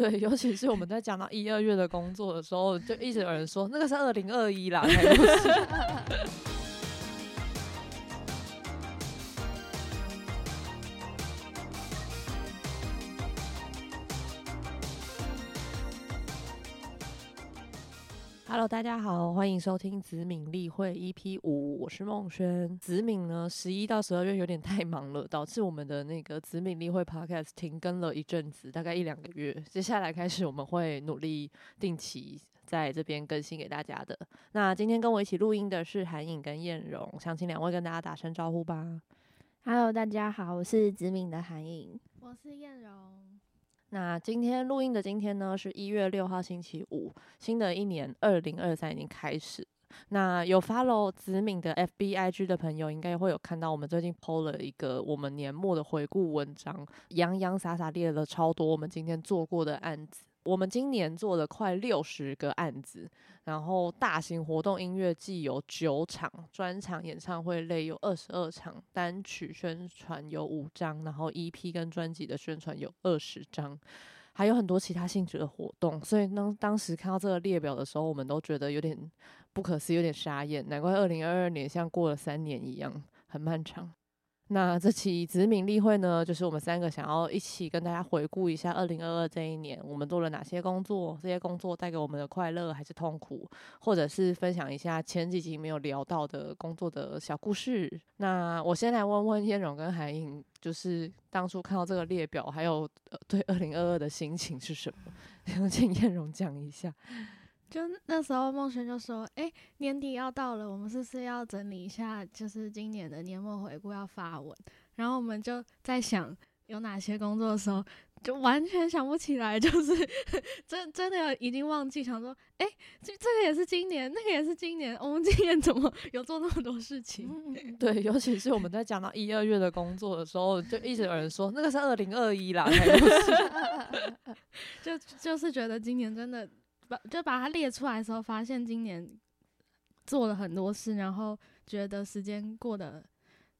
对，尤其是我们在讲到一二月的工作的时候，就一直有人说那个是二零二一啦，Hello，大家好，欢迎收听子敏例会 EP 五，我是梦轩。子敏呢，十一到十二月有点太忙了，导致我们的那个子敏例会 Podcast 停更了一阵子，大概一两个月。接下来开始，我们会努力定期在这边更新给大家的。那今天跟我一起录音的是韩颖跟燕荣，想请两位跟大家打声招呼吧。Hello，大家好，我是子敏的韩颖，我是燕荣。那今天录音的今天呢，是一月六号星期五，新的一年二零二三已经开始。那有 follow 子敏的 FBIG 的朋友，应该会有看到我们最近 PO 了一个我们年末的回顾文章，洋洋洒洒列了超多我们今天做过的案子。我们今年做了快六十个案子，然后大型活动音乐季有九场，专场演唱会类有二十二场，单曲宣传有五张，然后 EP 跟专辑的宣传有二十张，还有很多其他性质的活动。所以当当时看到这个列表的时候，我们都觉得有点不可思议，有点傻眼。难怪二零二二年像过了三年一样，很漫长。那这期子敏例会呢，就是我们三个想要一起跟大家回顾一下二零二二这一年，我们做了哪些工作，这些工作带给我们的快乐还是痛苦，或者是分享一下前几集没有聊到的工作的小故事。那我先来问问燕荣跟海颖，就是当初看到这个列表，还有对二零二二的心情是什么？请燕荣讲一下。就那时候，梦璇就说：“哎，年底要到了，我们是不是要整理一下？就是今年的年末回顾要发文。”然后我们就在想有哪些工作的时候，就完全想不起来，就是 真真的已经忘记。想说：“哎，这这个也是今年，那个也是今年，我们今年怎么有做那么多事情？”对，尤其是我们在讲到一二月的工作的时候，就一直有人说那个是二零二一 是。就就是觉得今年真的。把就把它列出来的时候，发现今年做了很多事，然后觉得时间过得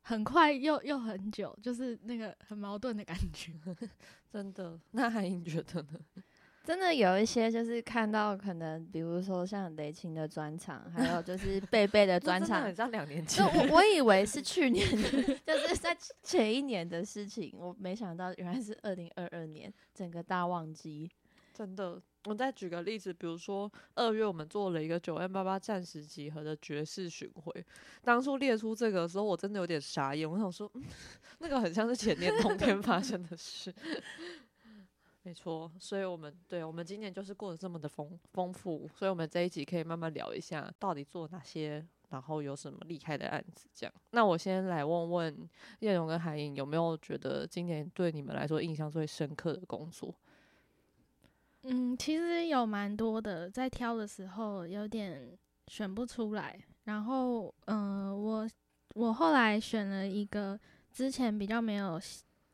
很快又又很久，就是那个很矛盾的感觉。真的，那海英觉得呢？真的有一些就是看到可能，比如说像雷晴的专场，还有就是 贝贝的专场，很像两年前。我我以为是去年的，就是在前一年的事情，我没想到原来是二零二二年整个大旺季。真的。我再举个例子，比如说二月我们做了一个九 N 八八暂时集合的爵士巡回，当初列出这个的时候，我真的有点傻眼。我想说，那个很像是前年冬天发生的事。没错，所以我们对我们今年就是过得这么的丰丰富，所以我们这一集可以慢慢聊一下，到底做哪些，然后有什么厉害的案子。这样，那我先来问问叶荣跟海英，有没有觉得今年对你们来说印象最深刻的工作？嗯，其实有蛮多的，在挑的时候有点选不出来。然后，嗯，我我后来选了一个之前比较没有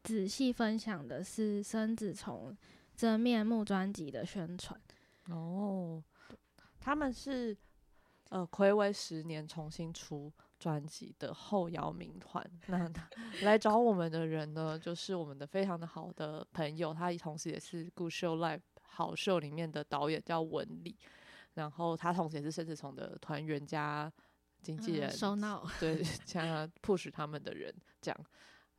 仔细分享的，是生子从真面目专辑的宣传。哦，他们是呃，暌违十年重新出专辑的后摇民团。那来找我们的人呢，就是我们的非常的好的朋友，他同时也是 Good Show Live。好秀里面的导演叫文理，然后他同时也是生子从的团员加经纪人，收闹对 加 push 他们的人这样。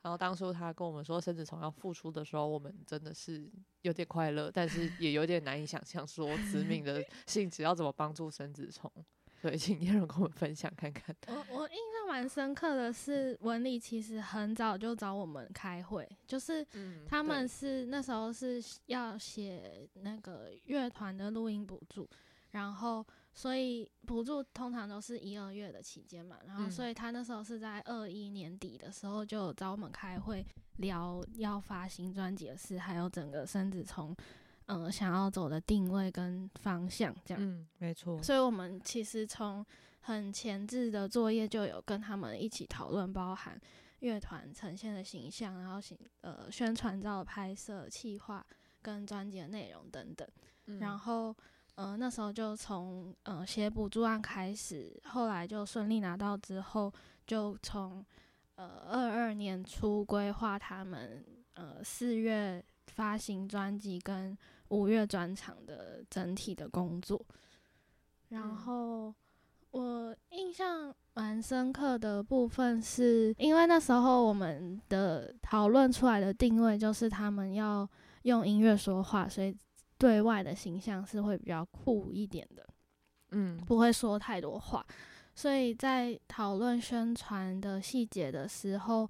然后当初他跟我们说生子从要复出的时候，我们真的是有点快乐，但是也有点难以想象说 子敏的性质要怎么帮助生子虫。所以请叶荣跟我们分享看看。我我印象蛮深刻的是，文理其实很早就找我们开会，就是他们是那时候是要写那个乐团的录音补助，然后所以补助通常都是一二月的期间嘛，然后所以他那时候是在二一年底的时候就找我们开会聊要发新专辑的事，还有整个生子从。嗯，想要走的定位跟方向这样，嗯，没错。所以我们其实从很前置的作业就有跟他们一起讨论，包含乐团呈现的形象，然后形呃宣传照的拍摄、企划跟专辑的内容等等。然后呃那时候就从呃写补助案开始，后来就顺利拿到之后，就从呃二二年初规划他们呃四月发行专辑跟五月专场的整体的工作。然后我印象蛮深刻的部分是，因为那时候我们的讨论出来的定位就是他们要用音乐说话，所以对外的形象是会比较酷一点的，嗯，不会说太多话。所以在讨论宣传的细节的时候，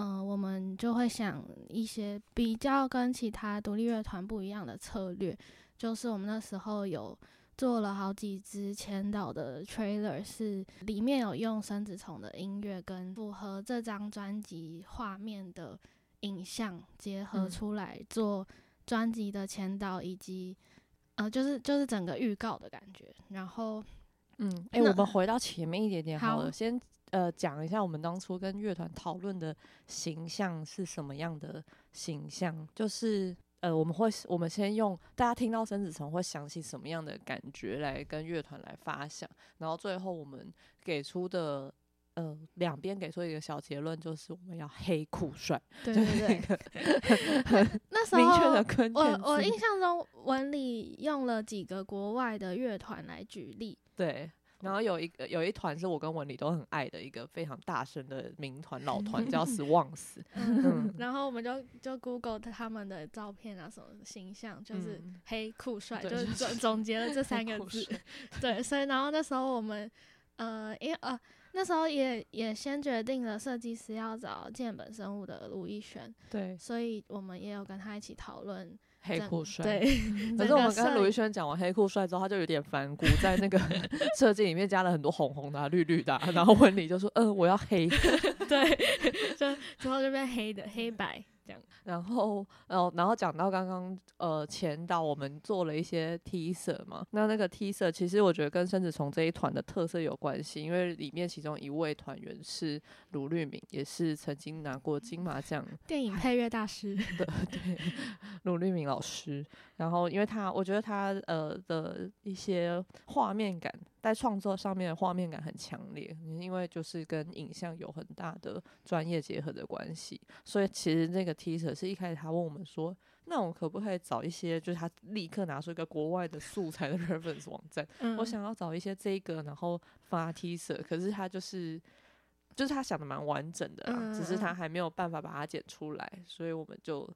嗯、我们就会想一些比较跟其他独立乐团不一样的策略，就是我们那时候有做了好几支前导的 trailer，是里面有用生子虫的音乐跟符合这张专辑画面的影像结合嗯。出来做专辑的前导以及呃，就是就是整个预告的感觉，然后。嗯，哎、那我们回到前面一点点好了，好。先呃讲一下我们当初跟乐团讨论的形象是什么样的形象，就是呃我们会我们先用大家听到生子虫会想起什么样的感觉来跟乐团来发想，然后最后我们给出的。呃，两边给出一个小结论，就是我们要黑酷帅，对对 对，那时候明确的关我我印象中文里用了几个国外的乐团来举例，对，然后有一个有一团是我跟文理都很爱的一个非常大声的民团老团，叫 Swans。嗯，然后我们就就 Google 他们的照片啊，什么形象，就是嗯黑酷帅，对就是总总结了这三个字。对，所以然后那时候我们呃，因为呃那时候也也先决定了设计师要找建本生物的卢一轩，对，所以我们也有跟他一起讨论整黑酷帅。对，可是我们跟卢一轩讲完黑酷帅之后，他就有点反骨，在那个 设计里面加了很多红红的、啊、绿绿的啊、然后婚礼就说：“嗯、我要黑。对，就之后就变黑的黑白这样。”然后，呃，然后讲到刚刚呃前导，我们做了一些 T 色嘛，那那个 T 色其实我觉得跟生子虫这一团的特色有关系，因为里面其中一位团员是卢律敏，也是曾经拿过金马奖 电影配乐大师，的对卢律敏老师。然后，因为他，我觉得他呃的一些画面感，在创作上面的画面感很强烈，因为就是跟影像有很大的专业结合的关系，所以其实那个 teaser 是一开始他问我们说。那我可不可以找一些，就是他立刻拿出一个国外的素材的 reference 网站，嗯我想要找一些这个，然后发 teaser，可是他就是就是他想的蛮完整的啦，只是他还没有办法把它剪出来，所以我们就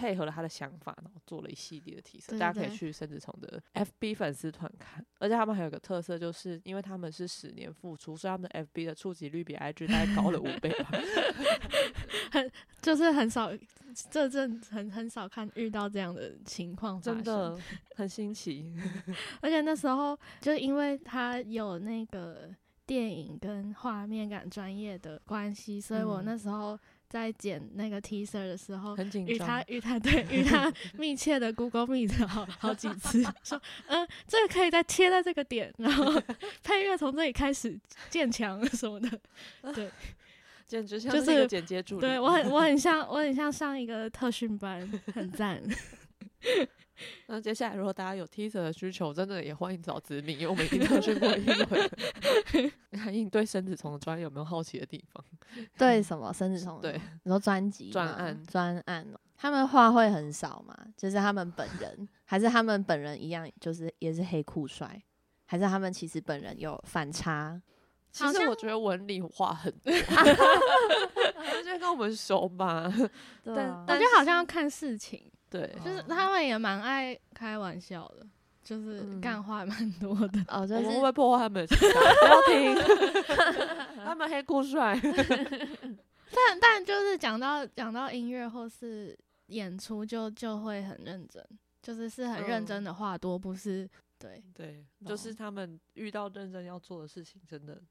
配合了他的想法，然后做了一系列的 teaser，对大家可以去生子虫的 FB 粉丝团看，而且他们还有个特色，就是因为他们是十年付出，所以他们的 FB 的触及率比 IG 大概高了五倍吧。很就是很少，这阵很很少看遇到这样的情况真的很新奇。而且那时候就因为他有那个电影跟画面感专业的关系，所以我嗯那时候在剪那个 teaser 的时候。很紧张与他，与他对与他密切的 Google Meet 好好几次，说嗯，这个可以再贴在这个点，然后 配乐从这里开始建墙什么的。对 简直像就是一个剪接助理。对我很我很像我很像上一个特训班，很赞。那接下来如果大家有 teaser 的需求，真的也欢迎找子敏，因为我们已经特训过一轮。韩颖对生子虫的专业有没有好奇的地方？对什么生子虫？对，你说专辑专案专案哦，他们话会很少嘛？就是他们本人，还是他们本人一样，就是也是黑酷帅，还是他们其实本人有反差？其实我觉得文理话很多，他就跟我们熟嘛。对啊我觉得好像要看事情，对，就是他们也蛮爱开玩笑的，就是嗯干话蛮多的。哦，就我们会不会破坏他们的情感？不要听，他们黑酷帅。但但就是讲到讲到音乐或是演出就，就会很认真，就是是很认嗯真的话多，不是对，对，就是哦他们遇到认真要做的事情，真的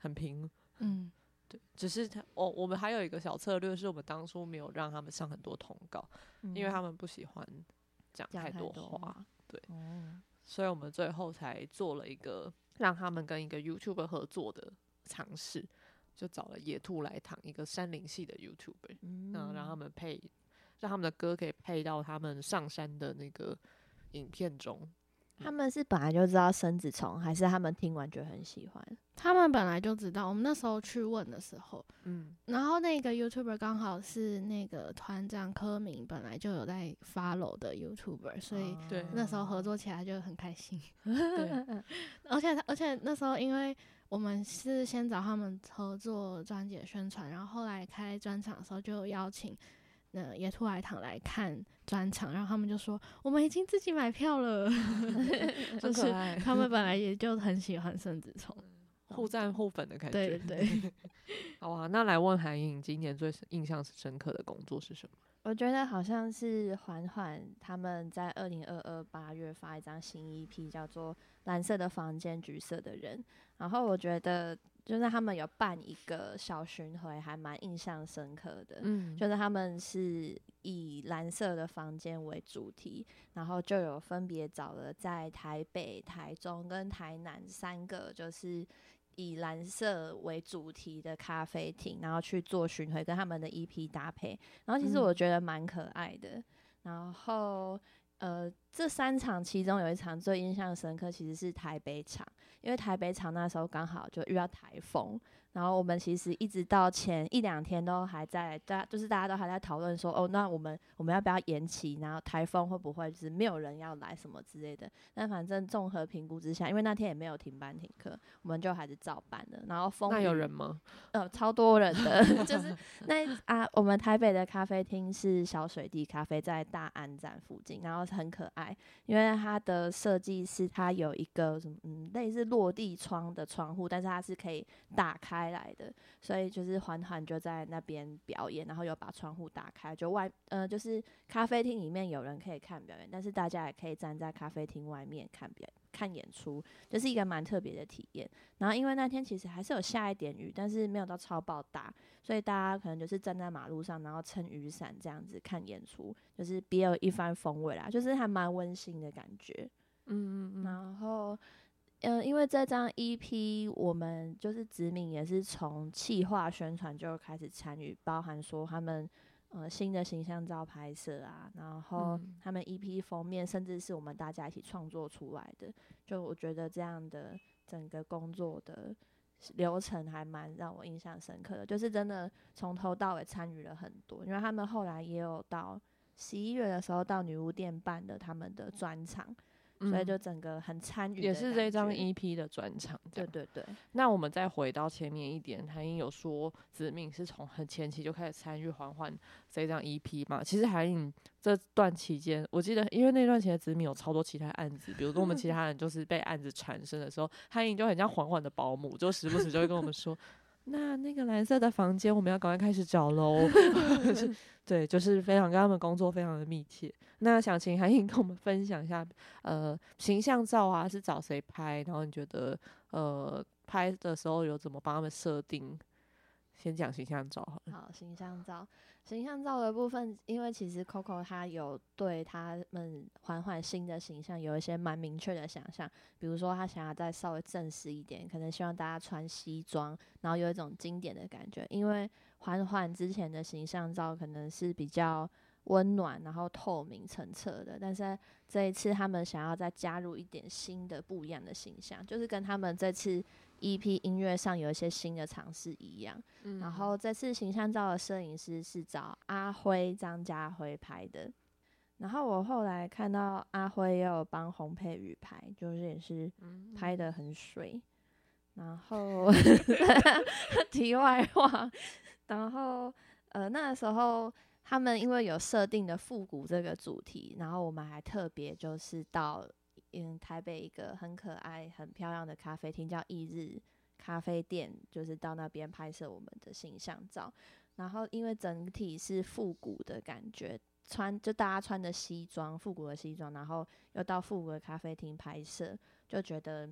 很平。嗯对，只是他，我我们还有一个小策略，是我们当初没有让他们上很多通告，因为他们不喜欢讲太多话，哦，所以我们最后才做了一个让他们跟一个 YouTuber 合作的尝试，就找了野兔来躺一个山林系的 YouTuber，嗯那让他们配，让他们的歌可以配到他们上山的那个影片中，他们是本来就知道生子虫，还是他们听完觉得很喜欢？他们本来就知道，我们那时候去问的时候，嗯，然后那个 YouTuber 刚好是那个团长柯明本来就有在 follow 的 YouTuber，所以对那时候合作起来就很开心。对，而且而且那时候因为我们是先找他们合作专辑的宣传，然后后来开专场的时候就邀请呃野兔来堂来看专场，然后他们就说我们已经自己买票了，就是他们本来也就很喜欢圣子聪。互赞互粉的感觉。对对，好啊，那来问韩颖，今年最印象深刻的工作是什么？我觉得好像是缓缓他们在二零二二八月发一张新 EP，叫做《蓝色的房间，橘色的人》。然后我觉得就是他们有办一个小巡回，还蛮印象深刻的。嗯就是他们是以蓝色的房间为主题，然后就有分别找了在台北、台中跟台南三个，就是以蓝色为主题的咖啡厅，然后去做巡回，跟他们的 EP 搭配。然后其实嗯我觉得蛮可爱的。然后呃，这三场其中有一场最印象深刻，其实是台北场，因为台北场那时候刚好就遇到台风，然后我们其实一直到前一两天都还在，大就是大家都还在讨论说，哦，那我们我们要不要延期？然后台风会不会就是没有人要来什么之类的？但反正综合评估之下，因为那天也没有停班停课，我们就还是照办了。然后风那有人吗？呃，超多人的，就是那啊，我们台北的咖啡厅是小水滴咖啡，在大安站附近，然后很可爱，因为它的设计是它有一个什么嗯类似落地窗的窗户，但是它是可以打开来的，所以就是缓缓就在那边表演，然后有把窗户打开，就外呃就是咖啡厅里面有人可以看表演，但是大家也可以站在咖啡厅外面看表看演出，就是一个蛮特别的体验。然后因为那天其实还是有下一点雨，但是没有到超爆大，所以大家可能就是站在马路上，然后撑雨伞这样子看演出，就是别有一番风味啦，就是还蛮温馨的感觉。嗯嗯嗯，然后，嗯、因为这张 EP 我们就是子敏也是从企划宣传就开始参与，包含说他们呃新的形象照拍摄啊，然后嗯他们 EP 封面，甚至是我们大家一起创作出来的，就我觉得这样的整个工作的流程还蛮让我印象深刻的，就是真的从头到尾参与了很多，因为他们后来也有到十一月的时候到女巫店办的他们的专场。所以嗯就整个很参与，也是这张 EP 的专场，对对对，那我们再回到前面一点，韩英有说子敏是从很前期就开始参与缓缓这张 EP 嘛？其实韩颖这段期间，我记得因为那段期间子敏有超多其他案子，比如说我们其他人就是被案子缠身的时候，韩颖就很像缓缓的保姆，就时不时就会跟我们说。那那个蓝色的房间，我们要赶快开始找喽。是对，就是非常跟他们工作非常的密切。那想请韩颖跟我们分享一下，呃，形象照啊是找谁拍？然后你觉得呃拍的时候有怎么帮他们设定？先讲形象照好了。好，形象照，形象照的部分，因为其实 Coco 他有对他们缓缓新的形象有一些蛮明确的想象，比如说他想要再稍微正式一点，可能希望大家穿西装，然后有一种经典的感觉，因为缓缓之前的形象照可能是比较温暖，然后透明澄澈的，但是这一次他们想要再加入一点新的不一样的形象，就是跟他们这次 EP 音乐上有一些新的尝试一样。嗯然后这次形象照的摄影师是找阿辉张家辉拍的。然后我后来看到阿辉也有帮洪佩瑜拍，就是也是嗯拍的很水。然后 题外话，然后呃那时候他们因为有设定的复古这个主题，然后我们还特别就是到嗯台北一个很可爱、很漂亮的咖啡厅叫翌日咖啡店，就是到那边拍摄我们的形象照。然后因为整体是复古的感觉，穿就大家穿的西装，复古的西装，然后又到复古的咖啡厅拍摄，就觉得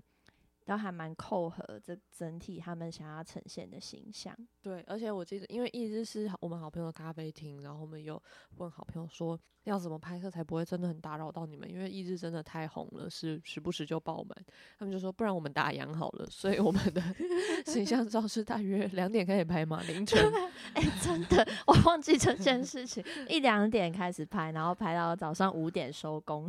都还蛮扣合这整体他们想要呈现的形象。对，而且我记得，因为一直是我们好朋友的咖啡厅，然后我们有问好朋友说要怎么拍摄才不会真的很打扰到你们，因为一日真的太红了，是时不时就爆满。他们就说不然我们打烊好了，所以我们的 形象照是大约两点开始拍嘛，凌晨。哎、真的，我忘记这件事情，一两点开始拍，然后拍到早上五点收工。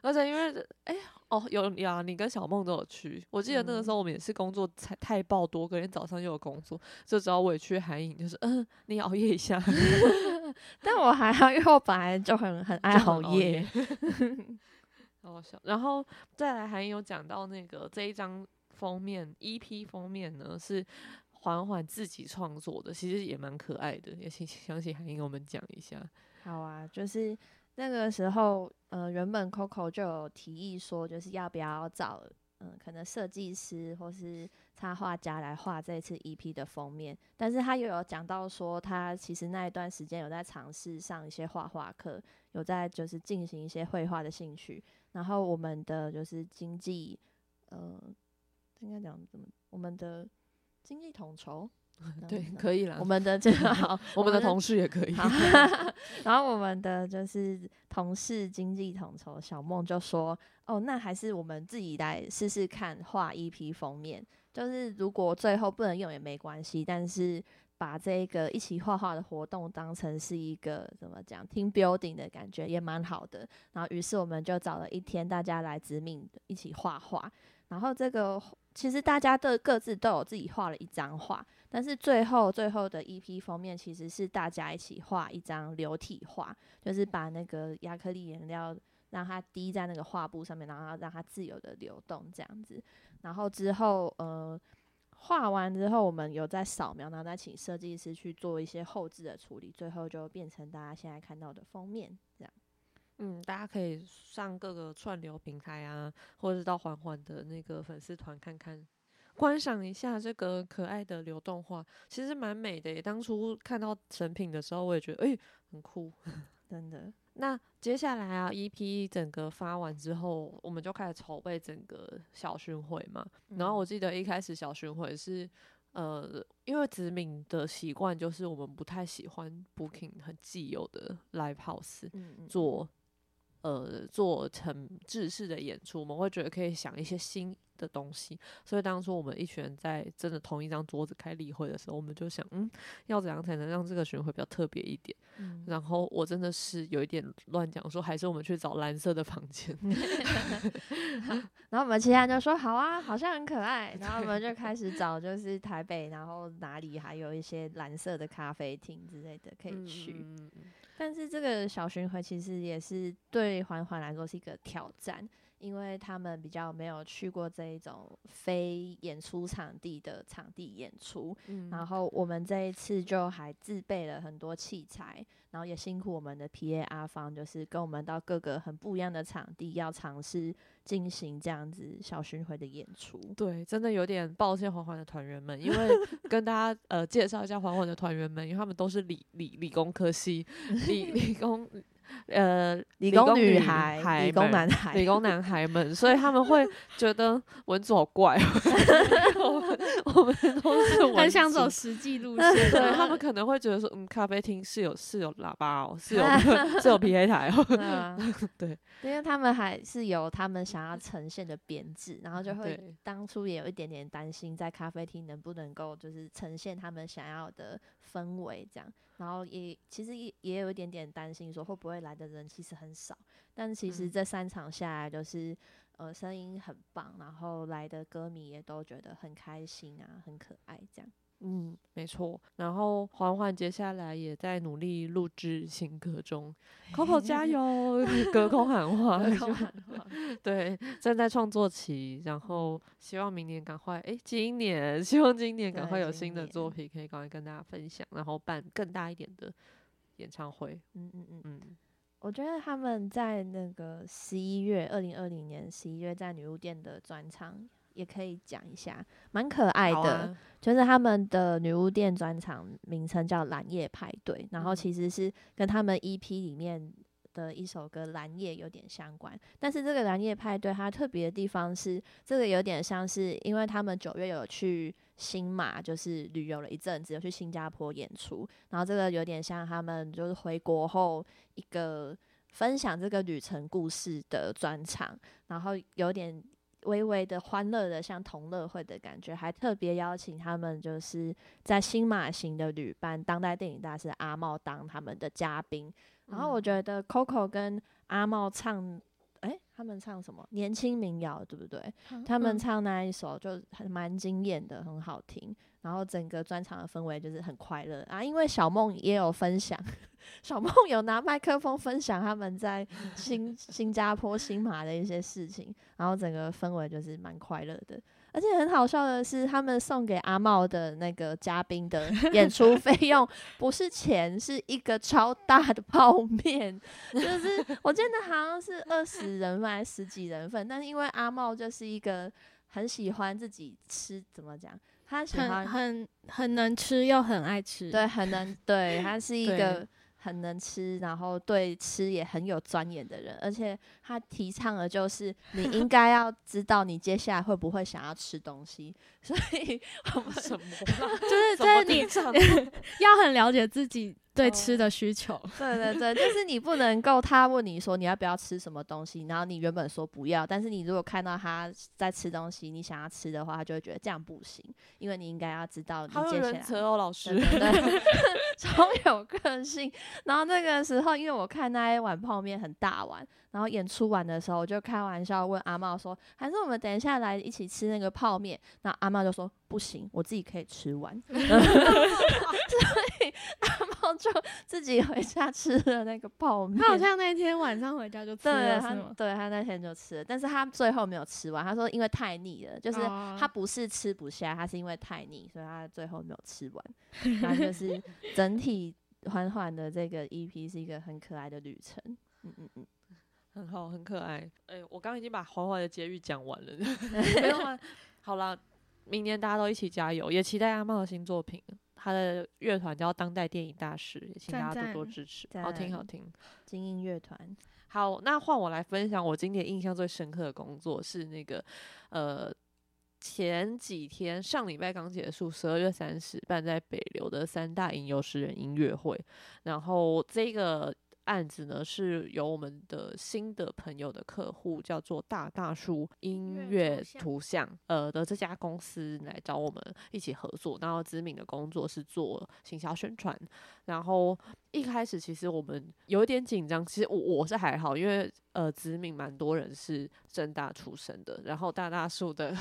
而且因为哎、哦，有呀，你跟小梦都有去。我记得那个时候我们也是工作太太爆多，隔天早上又有工作，就只好委屈韩影，就是嗯，你熬夜一下。但我还好，因为我本来就很很爱熬夜。好笑。然后再来，还有讲到那个这一张封面 EP 封面呢，是缓缓自己创作的，其实也蛮可爱的，也请相信韩英我们讲一下。好啊，就是那个时候，呃，原本 Coco 就有提议说，就是要不要找，嗯，可能设计师或是插画家来画这次 EP 的封面。但是他又有讲到说，他其实那一段时间有在尝试上一些画画课，有在就是进行一些绘画的兴趣。然后我们的就是经济，呃，应该讲怎么，我们的经济统筹。对，可以了。我们的这个 好，我们的同事也可以。然后我们的就是同事经济统筹小梦就说：“哦，那还是我们自己来试试看画一批封面。就是如果最后不能用也没关系，但是把这个一起画画的活动当成是一个怎么讲 team building 的感觉也蛮好的。然后于是我们就找了一天，大家来指命一起画画。然后这个其实大家的各自都有自己画了一张画。”但是最后最后的 EP 封面其实是大家一起画一张流体画，就是把那个亚克力颜料让它滴在那个画布上面，然后让它自由的流动这样子。然后之后呃画完之后，我们有在扫描，然后再请设计师去做一些后置的处理，最后就变成大家现在看到的封面这样。嗯，大家可以上各个串流平台啊，或者是到缓缓的那个粉丝团看看。观赏一下这个可爱的流动画，其实蛮美的。当初看到成品的时候，我也觉得哎，很酷，真的。那接下来啊，EP 整个发完之后，我们就开始筹备整个小巡回嘛。然后我记得一开始小巡回是，呃，因为子敏的习惯就是我们不太喜欢 booking 很既有的 live house 做，呃，做成制式的演出，我们会觉得可以想一些新。的东西，所以当初我们一群人在真的同一张桌子开例会的时候，我们就想，嗯，要怎样才能让这个巡回比较特别一点？嗯，然后我真的是有一点乱讲，说还是我们去找蓝色的房间。然后我们其他人就说好啊，好像很可爱。然后我们就开始找，就是台北，然后哪里还有一些蓝色的咖啡厅之类的可以去。但是这个小巡回其实也是对环环来说是一个挑战。因为他们比较没有去过这一种非演出场地的场地演出，然后我们这一次就还自备了很多器材，然后也辛苦我们的 P A 阿方，就是跟我们到各个很不一样的场地，要尝试进行这样子小巡回的演出。对，真的有点抱歉缓缓的团员们，因为跟大家呃介绍一下缓缓的团员们，因为他们都是理理理工科系，理 理工。呃，理工女孩、理工男孩、理工男孩们，所以他们会 觉得文组好怪。我们我们都是很想走实际路 线，对他们可能会觉得说，嗯，咖啡厅是有是有喇叭哦，是有是有 PA 台哦。对，因为他们还是有他们想要呈现的编制，然后就会当初也有一点点担心，在咖啡厅能不能够就是呈现他们想要的氛围这样。然后也其实也也有一点点担心，说会不会来的人其实很少，但其实这三场下来就是呃声音很棒，然后来的歌迷也都觉得很开心啊，很可爱这样。嗯，没错。然后缓缓接下来也在努力录制新歌中，Coco 加油，隔空喊话，隔空喊话。对，正在创作期，然后希望明年赶快，哎，今年希望今年赶快有新的作品可以赶快跟大家分享，然后办更大一点的演唱会。嗯嗯嗯嗯，我觉得他们在那个十一月，二零二零年十一月在女巫店的专场。也可以讲一下，蛮可爱的，就是他们的女巫店专场名称叫蓝夜派对，然后其实是跟他们 EP 里面的一首歌蓝夜有点相关。但是这个蓝夜派对它特别的地方是，这个有点像是因为他们九月有去新马，就是旅游了一阵子，有去新加坡演出，然后这个有点像他们就是回国后一个分享这个旅程故事的专场，然后有点。微微的欢乐的，像同乐会的感觉，还特别邀请他们，就是在新马行的旅伴，当代电影大师阿茂当他们的嘉宾。然后我觉得 Coco 跟阿茂唱哎，他们唱什么年轻民谣，对不对？他们唱那一首就很蛮惊艳的，很好听。然后整个专场的氛围就是很快乐啊，因为小梦也有分享，小梦有拿麦克风分享他们在新新加坡新马的一些事情，然后整个氛围就是蛮快乐的。而且很好笑的是，他们送给阿茂的那个嘉宾的 演出费用不是钱，是一个超大的泡面，就是我记得好像是二十人份还是十几人份，但是因为阿茂就是一个很喜欢自己吃，怎么讲？他喜欢很很能吃又很爱吃，对，很能 对，他是一个。很能吃，然后对吃也很有钻研的人，而且他提倡的就是 你应该要知道你接下来会不会想要吃东西，所以 什么？就是在你要很了解自己。对吃的需求，对对对，就是你不能够他问你说你要不要吃什么东西，然后你原本说不要，但是你如果看到他在吃东西，你想要吃的话，他就会觉得这样不行，因为你应该要知道你接下来。哦，老师，对，超有个性。然后那个时候，因为我看那一碗泡面很大碗。然后演出完的时候，我就开玩笑问阿茂说：“还是我们等一下来一起吃那个泡面？”那阿茂就说：“不行，我自己可以吃完。”所以阿茂就自己回家吃了那个泡面。他好像那天晚上回家就吃了，他对他那天就吃了，但是他最后没有吃完。他说因为太腻了，就是他不是吃不下，他是因为太腻，所以他最后没有吃完。然后就是整体缓缓的这个 EP 是一个很可爱的旅程。嗯嗯嗯。很好，很可爱。哎，我刚刚已经把缓缓的结语讲完了，没有吗？好了，明年大家都一起加油，也期待阿茂的新作品。他的乐团叫当代电影大师，也请大家多多支持。好听，好听，精英乐团。好，那换我来分享我今年印象最深刻的工作是那个，呃，前几天上礼拜刚结束，十二月三十办在北流的三大吟游诗人音乐会，然后这个。案子呢是由我们的新的朋友的客户叫做大大叔音乐图像呃的这家公司来找我们一起合作，然后知名的工作是做行销宣传，然后一开始其实我们有一点紧张，其实我我是还好，因为。呃，子敏蛮多人是正大出身的，然后大大树的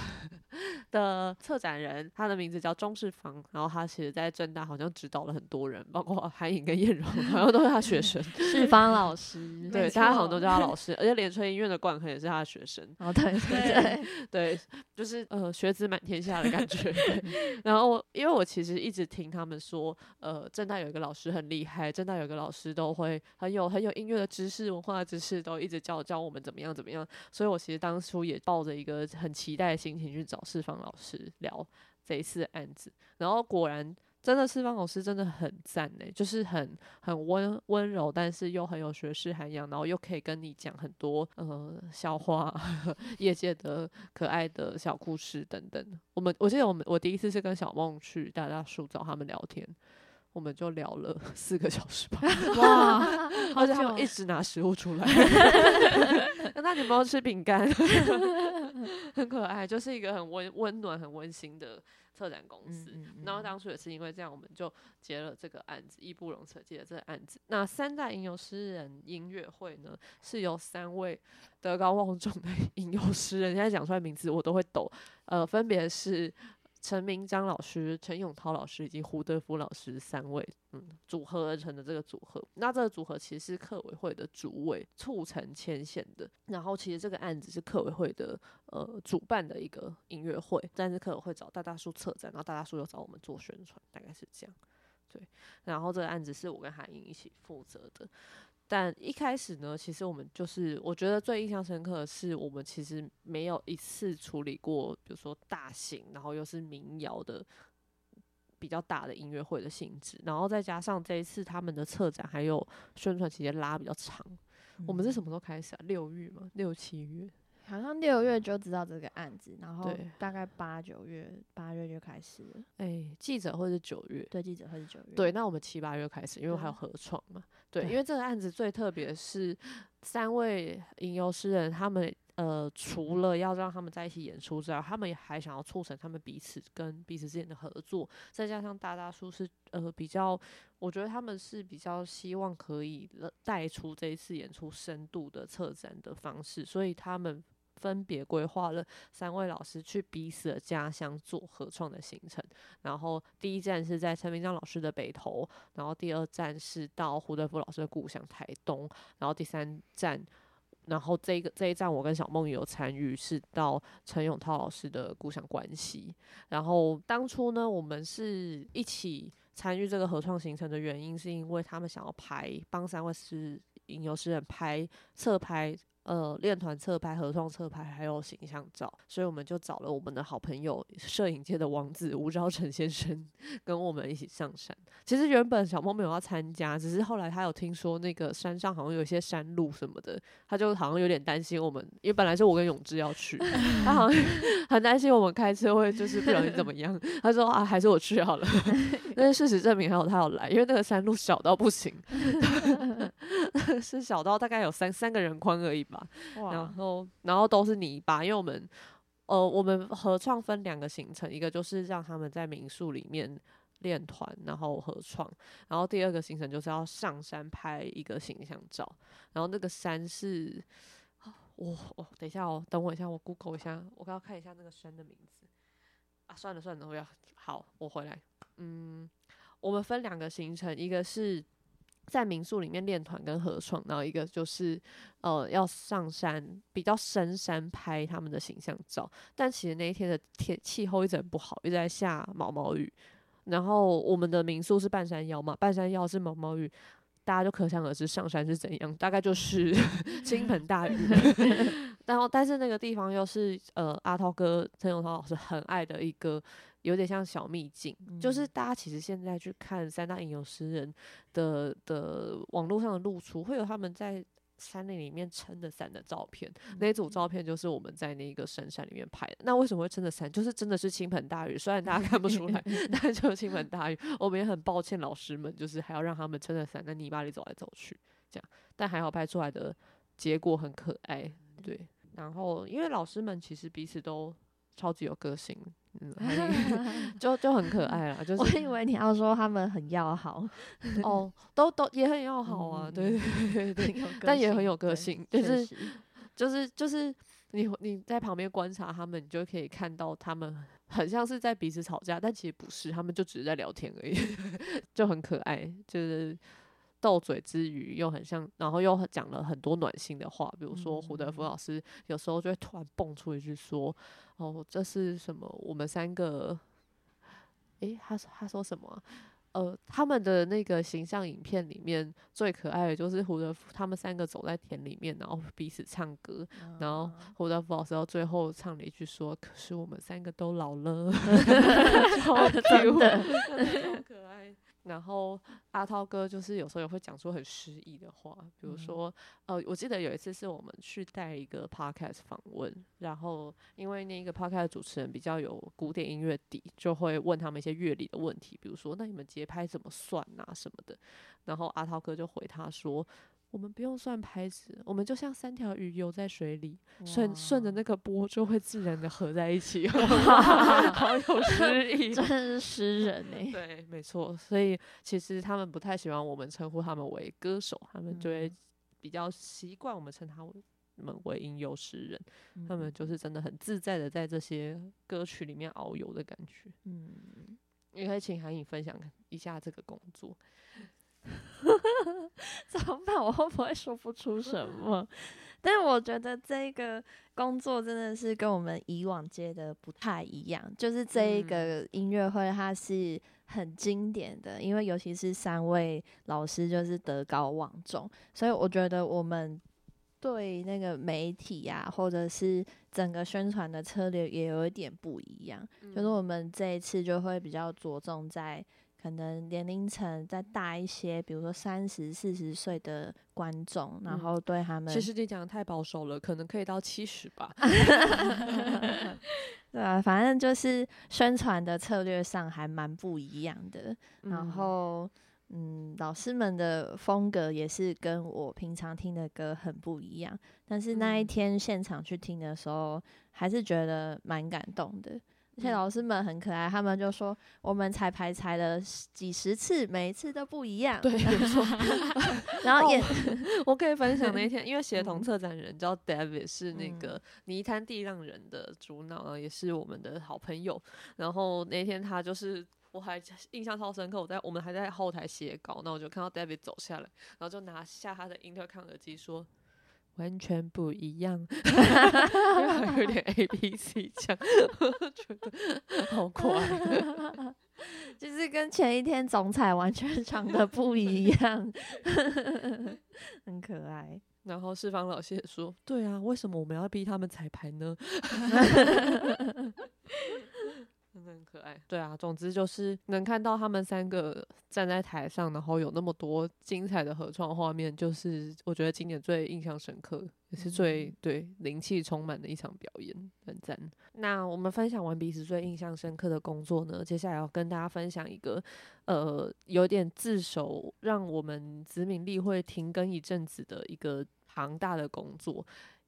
的策展人，他的名字叫钟世芳，然后他其实在正大好像指导了很多人，包括韩颖跟燕荣，好像都是他学生。世芳老师，对，大家好像都叫他老师，而且连春音乐的冠恒也是他的学生。哦，对对 对，就是呃，学子满天下的感觉。然后，因为我其实一直听他们说，呃，正大有一个老师很厉害，正大有一个老师都会很有很有音乐的知识、文化的知识，都一直。教教我们怎么样怎么样，所以我其实当初也抱着一个很期待的心情去找释放老师聊这一次案子，然后果然真的释方老师真的很赞呢，就是很很温温柔，但是又很有学识涵养，然后又可以跟你讲很多呃笑话、业界的可爱的小故事等等。我们我记得我们我第一次是跟小梦去大大树找他们聊天。我们就聊了 四个小时吧，哇！而且他们一直拿食物出来，那你们要吃饼干，很可爱，就是一个很温温暖、很温馨的策展公司。然后当初也是因为这样，我们就接了这个案子，义不容辞接了这个案子。那三大吟游诗人音乐会呢，是由三位德高望重的吟游诗人，现在讲出来名字我都会抖，呃，分别是。陈明章老师、陈永涛老师以及胡德夫老师三位，嗯，组合而成的这个组合。那这个组合其实是客委会的主委促成牵线的。然后其实这个案子是客委会的呃主办的一个音乐会，但是客委会找大大叔策展，然后大大叔又找我们做宣传，大概是这样。对，然后这个案子是我跟韩英一起负责的。但一开始呢，其实我们就是我觉得最印象深刻的是，我们其实没有一次处理过，比如说大型，然后又是民谣的比较大的音乐会的性质，然后再加上这一次他们的策展还有宣传期间拉比较长，我们是什么时候开始啊？六月吗？六七月？好像六月就知道这个案子，然后大概八九月八月就开始了。哎，记者会是九月，对，记者会是九月。对，那我们七八月开始，因为还有合创嘛。对，因为这个案子最特别是三位吟游诗人，他们呃，除了要让他们在一起演出之外，他们也还想要促成他们彼此跟彼此之间的合作。再加上大大叔是呃比较，我觉得他们是比较希望可以带出这一次演出深度的策展的方式，所以他们分别规划了三位老师去彼此的家乡做合创的行程。然后第一站是在陈明章老师的北投，然后第二站是到胡德夫老师的故乡台东，然后第三站。然后这个这一站，我跟小梦有参与，是到陈永涛老师的故乡关系。然后当初呢，我们是一起参与这个合创行程的原因，是因为他们想要拍帮三位是引游诗人拍侧拍。呃，练团侧拍、合创侧拍，还有形象照，所以我们就找了我们的好朋友，摄影界的王子吴昭成先生，跟我们一起上山。其实原本小梦没有要参加，只是后来他有听说那个山上好像有一些山路什么的，他就好像有点担心我们，因为本来是我跟永志要去，他好像 很担心我们开车会就是不小心怎么样。他说啊，还是我去好了。但是事实证明还有他要来，因为那个山路小到不行，是小到大概有三三个人宽而已吧。然后，然后都是泥巴，因为我们，呃，我们合创分两个行程，一个就是让他们在民宿里面练团，然后合创，然后第二个行程就是要上山拍一个形象照，然后那个山是，我，哦，等一下哦，等我一下，我 Google 一下，我刚要看一下那个山的名字，啊，算了算了，我要，好，我回来，嗯，我们分两个行程，一个是。在民宿里面练团跟合创，然后一个就是呃要上山比较深山拍他们的形象照，但其实那一天的天气候一直很不好，一直在下毛毛雨。然后我们的民宿是半山腰嘛，半山腰是毛毛雨，大家就可想而知上山是怎样，大概就是 倾盆大雨。然后但是那个地方又是呃阿涛哥陈永涛老师很爱的一个。有点像小秘境，就是大家其实现在去看三大影游诗人的的网络上的露出，会有他们在山林里面撑着伞的照片。那组照片就是我们在那个深山里面拍的。那为什么会撑着伞？就是真的是倾盆大雨，虽然大家看不出来，但就是倾盆大雨。我们也很抱歉老师们，就是还要让他们撑着伞在泥巴里走来走去，这样。但还好拍出来的结果很可爱，对。然后因为老师们其实彼此都超级有个性。嗯，就就很可 爱啦。就是我以为你要说他们很要好 哦，都都也很要好啊，对对对对，但也很有个性，就是就是就是你你在旁边观察他们，你就可以看到他们很像是在彼此吵架，但其实不是，他们就只是在聊天而已，就很可爱，就是。斗嘴之余又很像，然后又讲了很多暖心的话，比如说胡德夫老师有时候就会突然蹦出一句说：“哦，这是什么？我们三个，诶，他说他说什么？呃，他们的那个形象影片里面最可爱的就是胡德夫他们三个走在田里面，然后彼此唱歌，然后胡德夫老师到最后唱了一句说：可是我们三个都老了 超的，超可爱。”然后阿涛哥就是有时候也会讲出很诗意的话，比如说，呃，我记得有一次是我们去带一个 podcast 访问，然后因为那个 podcast 主持人比较有古典音乐底，就会问他们一些乐理的问题，比如说那你们节拍怎么算啊什么的，然后阿涛哥就回他说。我们不用算拍子，我们就像三条鱼游在水里，顺顺着那个波就会自然的合在一起。好有诗意，真是诗人哎。对，没错。所以其实他们不太喜欢我们称呼他们为歌手，他们就会比较习惯我们称他们为吟游诗人。他们就是真的很自在的在这些歌曲里面遨游的感觉。嗯，也可以请韩颖分享一下这个工作。怎么办？我会不会说不出什么？但我觉得这个工作真的是跟我们以往接的不太一样。就是这一个音乐会，它是很经典的，因为尤其是三位老师就是德高望重，所以我觉得我们对那个媒体啊，或者是整个宣传的策略也有一点不一样。就是我们这一次就会比较着重在。可能年龄层再大一些，比如说三十四十岁的观众，然后对他们，其实你讲的太保守了，可能可以到七十吧。对啊，反正就是宣传的策略上还蛮不一样的。然后，嗯，老师们的风格也是跟我平常听的歌很不一样。但是那一天现场去听的时候，还是觉得蛮感动的。而且老师们很可爱，他们就说我们彩排彩了几十次，每一次都不一样。对，没错。然后也，我可以分享那一天，因为协同策展人叫 David，是那个泥滩地浪人的主脑，也是我们的好朋友。然后那天他就是，我还印象超深刻。我在我们还在后台写稿，那我就看到 David 走下来，然后就拿下他的 Intercom 耳机说。完全不一样，有点 A B C 腔，觉得好快，就是跟前一天总彩完全长得不一样，很可爱。然后四方老师也说：“对啊，为什么我们要逼他们彩排呢？”很可爱，对啊，总之就是能看到他们三个站在台上，然后有那么多精彩的合创画面，就是我觉得今年最印象深刻，也是最对灵气充满的一场表演，很赞。那我们分享完彼此最印象深刻的工作呢，接下来要跟大家分享一个呃有点自首，让我们子敏力会停更一阵子的一个庞大的工作，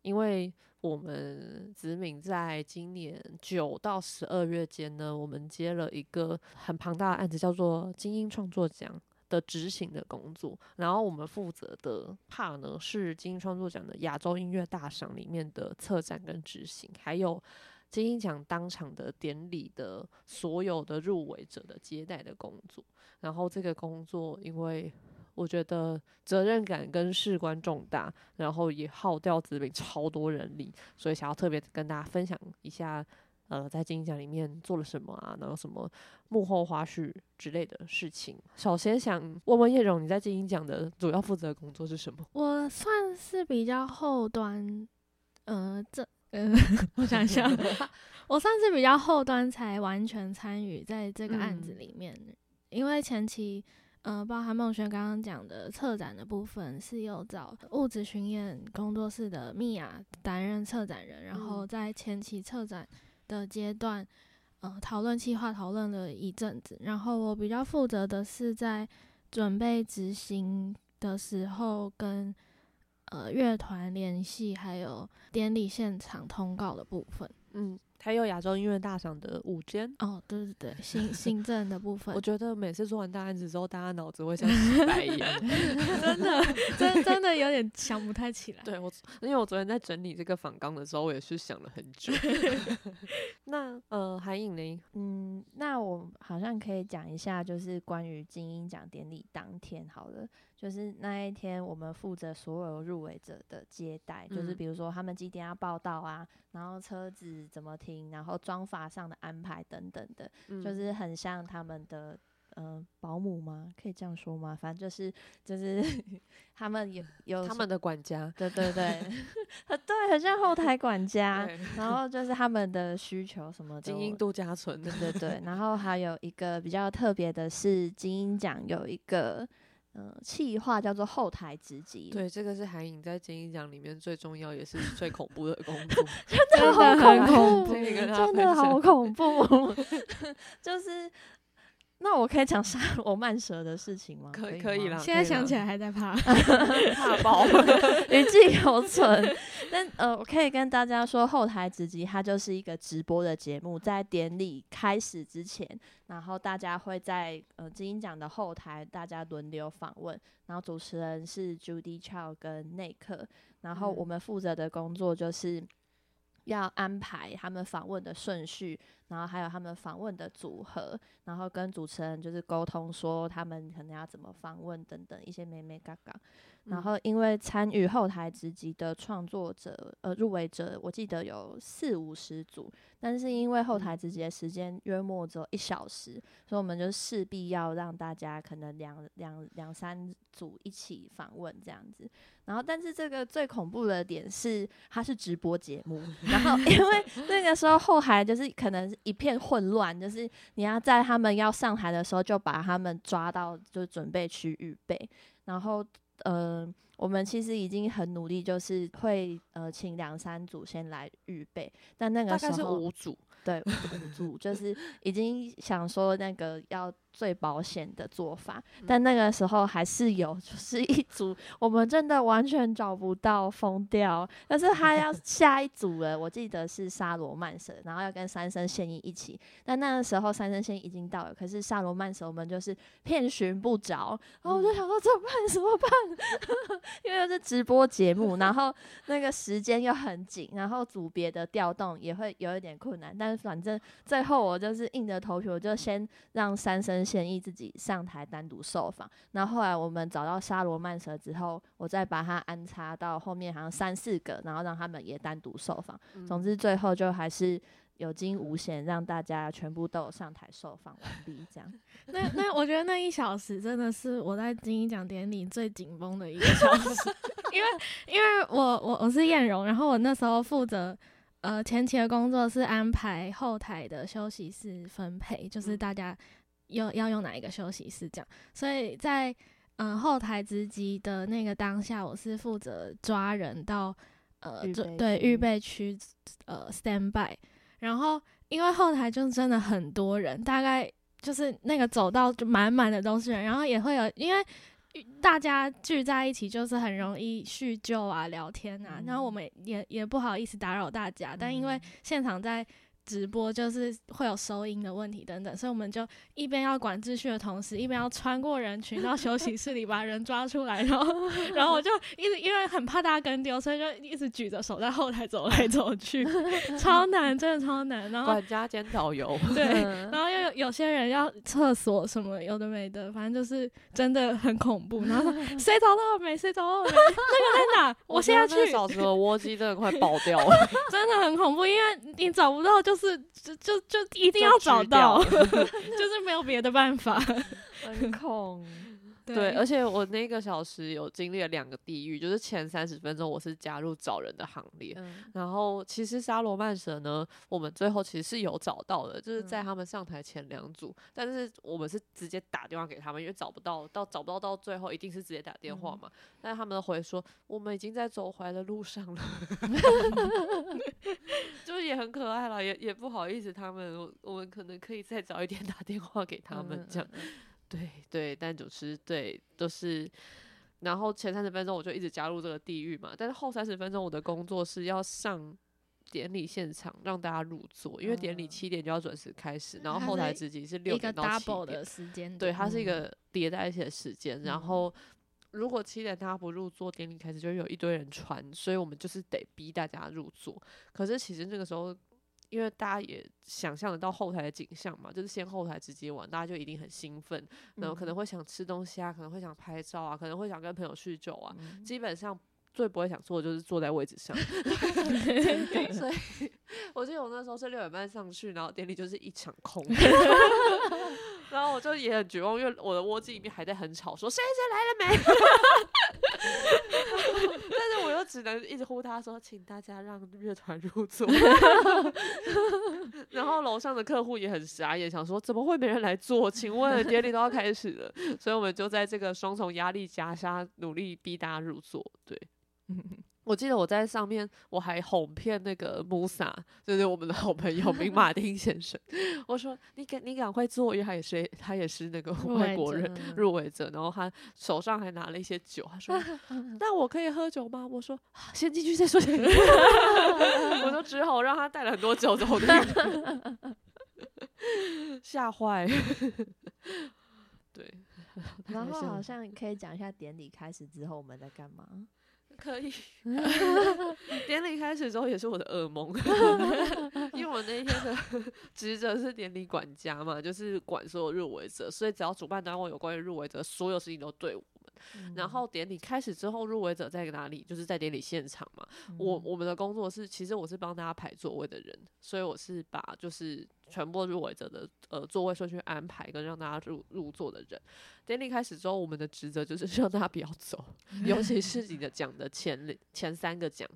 因为。我们子敏在今年九到十二月间呢，我们接了一个很庞大的案子，叫做精英创作奖的执行的工作。然后我们负责的帕呢是精英创作奖的亚洲音乐大赏里面的策展跟执行，还有精英奖当场的典礼的所有的入围者的接待的工作。然后这个工作因为我觉得责任感跟事关重大，然后也耗掉资本超多人力，所以想要特别跟大家分享一下，呃，在金鹰奖里面做了什么啊，然后什么幕后花絮之类的事情。首先想问问叶荣，你在金鹰奖的主要负责工作是什么？我算是比较后端，呃，这，呃，我想想，我算是比较后端才完全参与在这个案子里面，因为前期。嗯，包含孟轩刚刚讲的策展的部分，是有找物质巡演工作室的米娅担任策展人，然后在前期策展的阶段，呃，讨论计划讨论了一阵子，然后我比较负责的是在准备执行的时候跟呃乐团联系，还有典礼现场通告的部分，嗯。还有亚洲音乐大赏的午间哦，对对对，行行政的部分，我觉得每次做完大案子之后，大家脑子会像洗白一样，真的，真真的有点想不太起来。对我，因为我昨天在整理这个访纲的时候，我也是想了很久。那呃，韩颖呢？嗯，那我好像可以讲一下，就是关于金鹰奖典礼当天，好了。就是那一天，我们负责所有入围者的接待，就是比如说他们几点要报道啊，然后车子怎么停，然后装法上的安排等等的，就是很像他们的嗯保姆吗？可以这样说吗？反正就是就是 他们有有他们的管家，对对对，对，很像后台管家。然后就是他们的需求什么的精英度假村，对对对。然后还有一个比较特别的是，精英奖有一个。嗯，气话叫做后台直击。对，这个是韩影在金鹰奖里面最重要也是最恐怖的工作，真的好恐怖，真的好恐怖，就是。那我可以讲杀罗曼蛇的事情吗？可以可以了，现在想起来还在怕，怕爆，余悸犹存。但呃，我可以跟大家说，后台直击它就是一个直播的节目，在典礼开始之前，然后大家会在呃金鹰奖的后台，大家轮流访问，然后主持人是 Judy Chow 跟内克，然后我们负责的工作就是要安排他们访问的顺序。然后还有他们访问的组合，然后跟主持人就是沟通说他们可能要怎么访问等等一些美美嘎嘎。然后因为参与后台直击的创作者呃入围者，我记得有四五十组，但是因为后台直击的时间约莫只有一小时，所以我们就势必要让大家可能两两两三组一起访问这样子。然后但是这个最恐怖的点是它是直播节目，然后 因为那个时候后台就是可能。一片混乱，就是你要在他们要上台的时候，就把他们抓到，就准备去预备。然后，呃，我们其实已经很努力，就是会呃请两三组先来预备。但那个时候是五组，对五组，就是已经想说那个要最保险的做法，但那个时候还是有，就是一组我们真的完全找不到，疯掉。但是他要 下一组了，我记得是沙罗曼蛇，然后要跟三生仙一一起。但那个时候三生现役已经到了，可是沙罗曼蛇我们就是遍寻不着，然后我就想说怎么办？怎么办？因为是直播节目，然后那个时间又很紧，然后组别的调动也会有一点困难。但是反正最后我就是硬着头皮，我就先让三生现役自己上台单独受访。然后后来我们找到沙罗曼蛇之后，我再把它安插到后面，好像三四个，然后让他们也单独受访。总之最后就还是有惊无险，让大家全部都有上台受访完毕。这样，那那我觉得那一小时真的是我在金鹰奖典礼最紧绷的一个小时，因为因为我我我是燕荣，然后我那时候负责。呃，前期的工作是安排后台的休息室分配，就是大家要要用哪一个休息室这样。所以在嗯后台值机的那个当下，我是负责抓人到呃对预备区呃 stand by。然后因为后台就真的很多人，大概就是那个走道就满满的都是人，然后也会有因为。大家聚在一起就是很容易叙旧啊、聊天啊，然后我们也也不好意思打扰大家，但因为现场在。直播就是会有收音的问题等等，所以我们就一边要管秩序的同时，一边要穿过人群到休息室里把人抓出来，然后，然后我就一直因为很怕大家跟丢，所以就一直举着手在后台走来走去，超难，真的超难。然后管家兼导游，对，然后又有有些人要厕所什么有的没的，反正就是真的很恐怖。然后谁找到没？谁找到没？那个在哪？我现在去。小时候窝机真的快爆掉了，真的很恐怖，因为你找不到就。是，就就就一定要找到，就是没有别的办法。很恐，对，而且我那个小时有经历了两个地狱，就是前三十分钟我是加入找人的行列，然后其实沙罗曼蛇呢，我们最后其实是有找到的，就是在他们上台前两组，但是我们是直接打电话给他们，因为找不到，到找不到到最后一定是直接打电话嘛，但是他们回说我们已经在走回来的路上了。就是也很可爱了，也也不好意思，他们我们可能可以再早一点打电话给他们，这样，对对，但主持对都是，然后前三十分钟我就一直加入这个地狱嘛，但是后三十分钟我的工作是要上典礼现场让大家入座，因为典礼七点就要准时开始，然后后台自己是六点到七点的时间，对，它是一个叠在一起的时间，然后。如果七点大家不入座，典礼开始就有一堆人传，所以我们就是得逼大家入座。可是其实那个时候，因为大家也想象得到后台的景象嘛，就是先后台直接玩，大家就一定很兴奋，然后可能会想吃东西啊，可能会想拍照啊，可能会想跟朋友叙旧啊。基本上最不会想做的就是坐在位置上。所以我记得我那时候是六点半上去，然后典礼就是一场空。然后我就也很绝望，因为我的窝机里面还在很吵，说谁谁来了没？但是我又只能一直呼他说，请大家让乐团入座。然后楼上的客户也很傻眼，想说怎么会没人来做？请问典礼都要开始了，所以我们就在这个双重压力加下，努力逼大家入座。对。我记得我在上面，我还哄骗那个穆萨，就是我们的好朋友明马丁先生。我说：“你赶你赶快做，因为他也是他也是那个外国人入围者，然后他手上还拿了一些酒。他说：那我可以喝酒吗？我说：先进去再说。我就只好让他带了很多酒走的，吓坏。对，然后好像可以讲一下典礼开始之后我们在干嘛。可以，典礼开始之后也是我的噩梦，因为我那天的 职责是典礼管家嘛，就是管所有入围者，所以只要主办单位有关于入围者所有事情都对我然后典礼开始之后，入围者在哪里？就是在典礼现场嘛。我我们的工作是，其实我是帮大家排座位的人，所以我是把就是全部入围者的呃座位顺序安排跟让大家入入座的人。典礼开始之后，我们的职责就是让大家不要走，尤其是你的奖的前前三个奖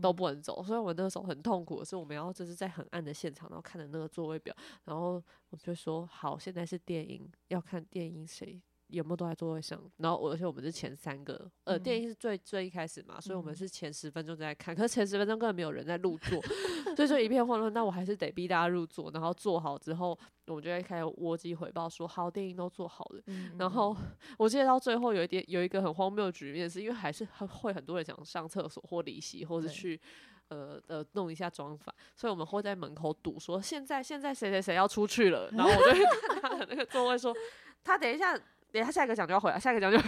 都不能走。所以我那个时候很痛苦的是，我们要就是在很暗的现场，然后看着那个座位表，然后我就说好，现在是电影，要看电影谁。有没有都在座位上？然后我而且我们是前三个，呃，电影是最最一开始嘛，所以我们是前十分钟在看，可是前十分钟根本没有人在入座，所以就一片混乱。那我还是得逼大家入座，然后坐好之后，我们就会开始窝机回报说，好，电影都做好了。然后我记得到最后有一点有一个很荒谬的局面，是因为还是会很多人想上厕所或离席，或者去。呃呃，弄一下妆法，所以我们会在门口堵，说现在现在谁谁谁要出去了，然后我就会看他的那个座位，说 他等一下，等下下一个讲就要回来，下一个讲就，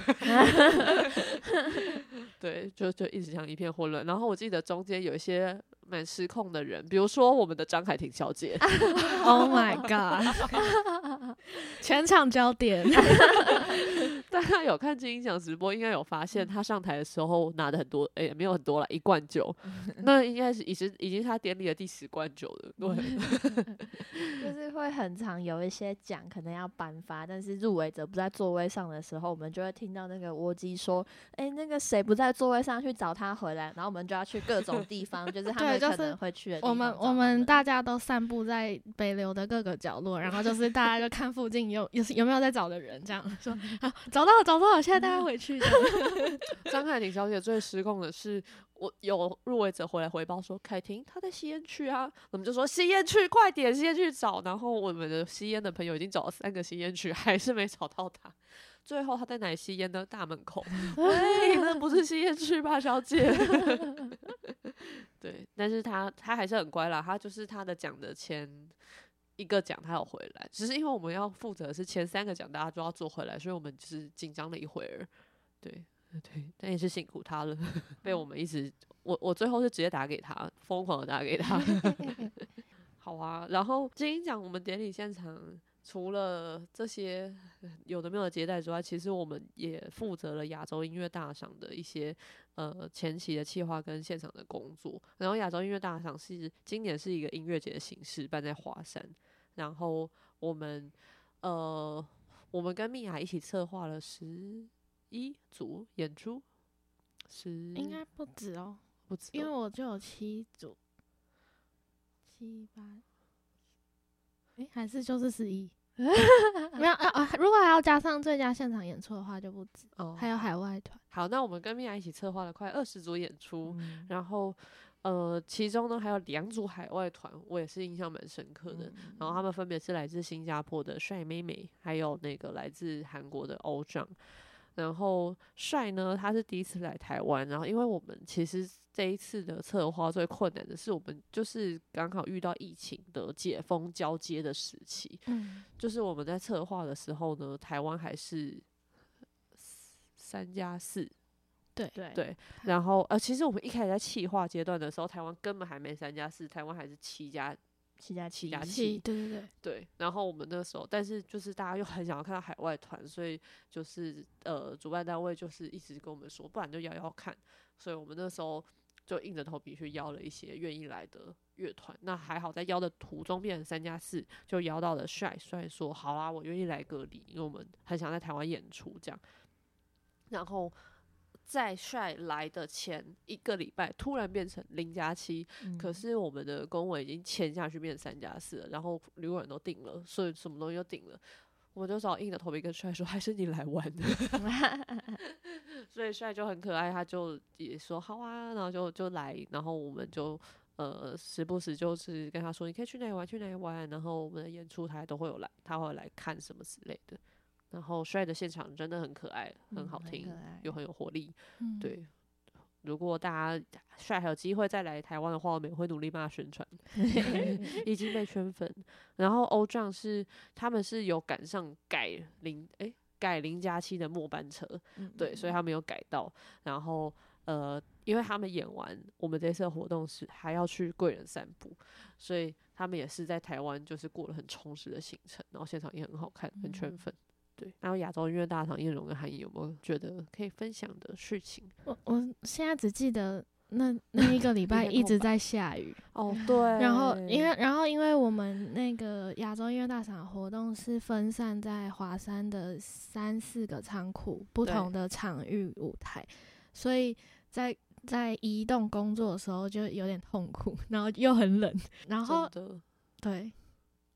对，就就一直像一片混乱。然后我记得中间有一些蛮失控的人，比如说我们的张凯婷小姐，Oh my god，全场焦点。大家有看金英奖直播，应该有发现他上台的时候拿的很多，哎，没有很多了，一罐酒，那应该是已经已经是他典礼的第十罐酒了。对，就是 会很常有一些奖可能要颁发，但是入围者不在座位上的时候，我们就会听到那个窝机说，哎，那个谁不在座位上，去找他回来，然后我们就要去各种地方，就是他们可能会去的。我们我们大家都散布在北流的各个角落，然后就是大家就看附近有有有没有在找的人，这样说啊。找到了，找到了！现在大家回去。张凯婷小姐最失控的是，我有入围者回来回报说，凯婷她在吸烟区啊，我们就说吸烟区，快点吸烟区找。然后我们的吸烟的朋友已经找了三个吸烟区，还是没找到她。最后她在哪吸烟呢？大门口。喂，那不是吸烟区吧，小姐？对，但是她她还是很乖啦，她就是她的奖的钱。一个奖他有回来，只是因为我们要负责是前三个奖，大家都要做回来，所以我们就是紧张了一会儿。对对，但也是辛苦他了，被我们一直我我最后是直接打给他，疯狂的打给他。好啊，然后金鹰奖我们典礼现场除了这些有的没有的接待之外，其实我们也负责了亚洲音乐大赏的一些呃前期的企划跟现场的工作。然后亚洲音乐大赏是今年是一个音乐节的形式，办在华山。然后我们，呃，我们跟蜜雅一起策划了十一组演出，十应该不止哦，不止，因为我就有七组，七八，哎，还是就是十一，没有啊啊！如果还要加上最佳现场演出的话，就不止哦，还有海外团。好，那我们跟蜜雅一起策划了快二十组演出，然后。呃，其中呢还有两组海外团，我也是印象蛮深刻的。然后他们分别是来自新加坡的帅妹妹，还有那个来自韩国的欧丈。然后帅呢，他是第一次来台湾。然后因为我们其实这一次的策划最困难的是，我们就是刚好遇到疫情的解封交接的时期。嗯，就是我们在策划的时候呢，台湾还是三加四。对对对，然后呃，其实我们一开始在企划阶段的时候，台湾根本还没三加四，台湾还是七加七加七加七，对对对对。然后我们那时候，但是就是大家又很想要看到海外团，所以就是呃，主办单位就是一直跟我们说，不然就邀邀看。所以我们那时候就硬着头皮去邀了一些愿意来的乐团。那还好，在邀的途中变成三加四，就邀到了帅帅说好啊，我愿意来隔离，因为我们很想在台湾演出这样。然后。在帅来的前一个礼拜，突然变成零加七，可是我们的公文已经签下去变成三加四了，然后旅馆都定了，所以什么东西都定了，我就找硬着头皮跟帅说，还是你来玩的。所以帅就很可爱，他就也说好啊，然后就就来，然后我们就呃时不时就是跟他说，你可以去哪里玩，去哪里玩，然后我们的演出台都会有来，他会来看什么之类的。然后帅的现场真的很可爱，很好听，又很有活力。对，如果大家帅还有机会再来台湾的话，我们也会努力帮他宣传。已经被圈粉。然后欧壮是他们是有赶上改零诶改零加七的末班车，对，所以他们有改到。然后呃，因为他们演完我们这次活动是还要去贵人散步，所以他们也是在台湾就是过了很充实的行程，然后现场也很好看，很圈粉。对，然后亚洲音乐大赏叶荣跟韩颖有没有觉得可以分享的事情？我我现在只记得那那一个礼拜 一直在下雨哦，对。然后因为然后因为我们那个亚洲音乐大赏活动是分散在华山的三四个仓库不同的场域舞台，所以在在移动工作的时候就有点痛苦，然后又很冷，然后对，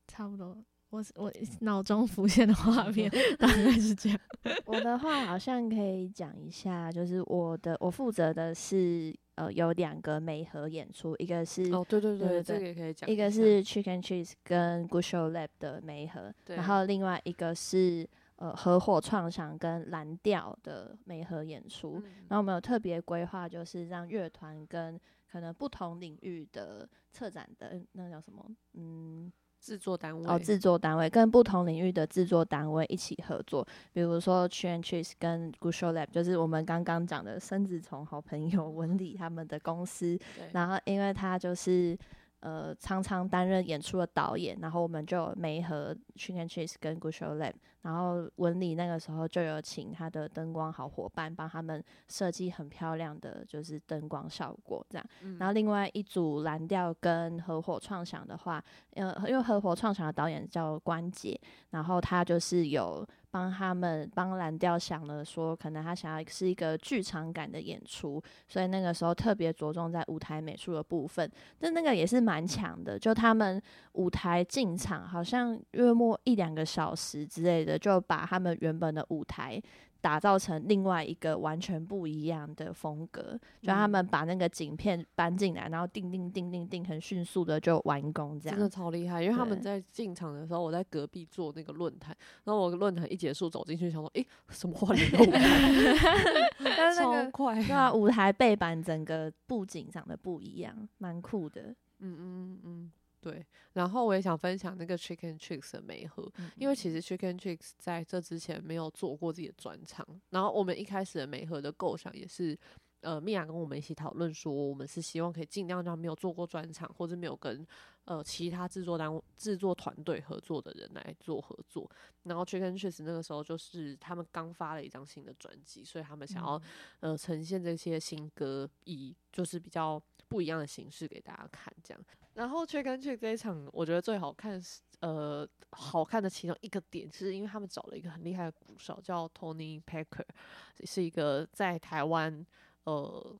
差不多。我我脑中浮现的画面 大概是这样。我的话好像可以讲一下，就是我的我负责的是呃有两个美合演出，一个是哦，对对对，对对这个也可以讲一个是 Chicken Cheese 跟 Good Show Lab 的美合，然后另外一个是呃合伙创想跟蓝调的美合演出。嗯然后我们有特别规划，就是让乐团跟可能不同领域的策展的那个叫什么，嗯，制作单位哦，制作单位跟不同领域的制作单位一起合作，比如说 c h a n Cheese 跟 Good Show Lab，就是我们刚刚讲的生子虫好朋友 文理他们的公司，然后因为他就是呃常常担任演出的导演，然后我们就有媒合 Chicken Cheese 跟 Good Show Lab，然后文理那个时候就有请他的灯光好伙伴帮他们设计很漂亮的就是灯光效果这样。嗯然后另外一组蓝调跟合伙创想的话，呃，因为合伙创想的导演叫关杰，然后他就是有帮他们帮蓝调想了说，可能他想要是一个剧场感的演出，所以那个时候特别着重在舞台美术的部分，但那个也是蛮强的，就他们舞台进场好像约莫一两个小时之类的，就把他们原本的舞台。打造成另外一个完全不一样的风格，就他嗯们把那个景片搬进来，然后定定定定定，很迅速的就完工这样真的。超厉害，因为他们在进场的时候，我在隔壁做那个论坛，然后我论坛一结束走进去，想说，诶，什么换了一个舞台，但是那个超快，对啊，舞台背板整个布景长得不一样，蛮酷的。嗯嗯嗯，对。然后我也想分享那个 Chicken Chicks 的美和，嗯因为其实 Chicken Chicks 在这之前没有做过自己的专场，然后我们一开始的美和的构想也是，呃，米娅跟我们一起讨论说，我们是希望可以尽量让没有做过专场或者没有跟呃其他制作单位、制作团队合作的人来做合作。然后 Chicken Chicks 那个时候就是他们刚发了一张新的专辑，所以他们想要、呃呈现这些新歌，以就是比较不一样的形式给大家看这样。然后 Chicken Chick 这一场，我觉得最好看是呃好看的其中一个点，是因为他们找了一个很厉害的鼓手，叫 Tony Packer，是一个在台湾呃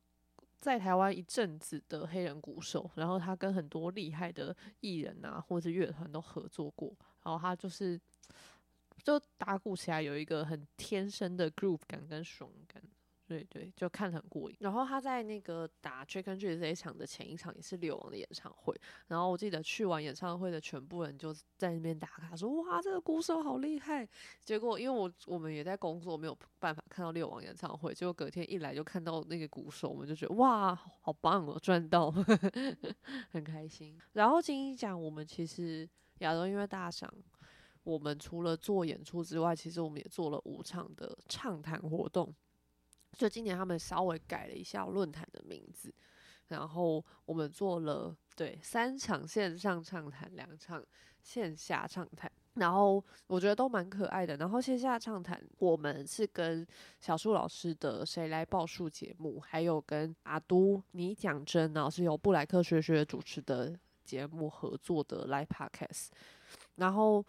在台湾一阵子的黑人鼓手，然后他跟很多厉害的艺人啊或者乐团都合作过，然后他就是就打鼓起来有一个很天生的 groove 感跟爽感。对对，就看得很过瘾。然后他在那个打 Chicken Cheese 这一场的前一场也是六王的演唱会，然后我记得去完演唱会的全部人就在那边打卡说：“哇，这个鼓手好厉害！”结果因为我我们也在工作，没有办法看到六王演唱会，结果隔天一来就看到那个鼓手，我们就觉得哇，好棒哦，赚到，很开心。然后金鹰奖，我们其实亚洲音乐大赏。我们除了做演出之外，其实我们也做了五场的畅谈活动。就今年他们稍微改了一下论坛的名字，然后我们做了对三场线上畅谈，两场线下畅谈，然后我觉得都蛮可爱的。然后线下畅谈，我们是跟小树老师的《谁来报数》节目，还有跟阿都你讲真，然后是由布莱克学学主持的节目合作的 Live Podcast，然后。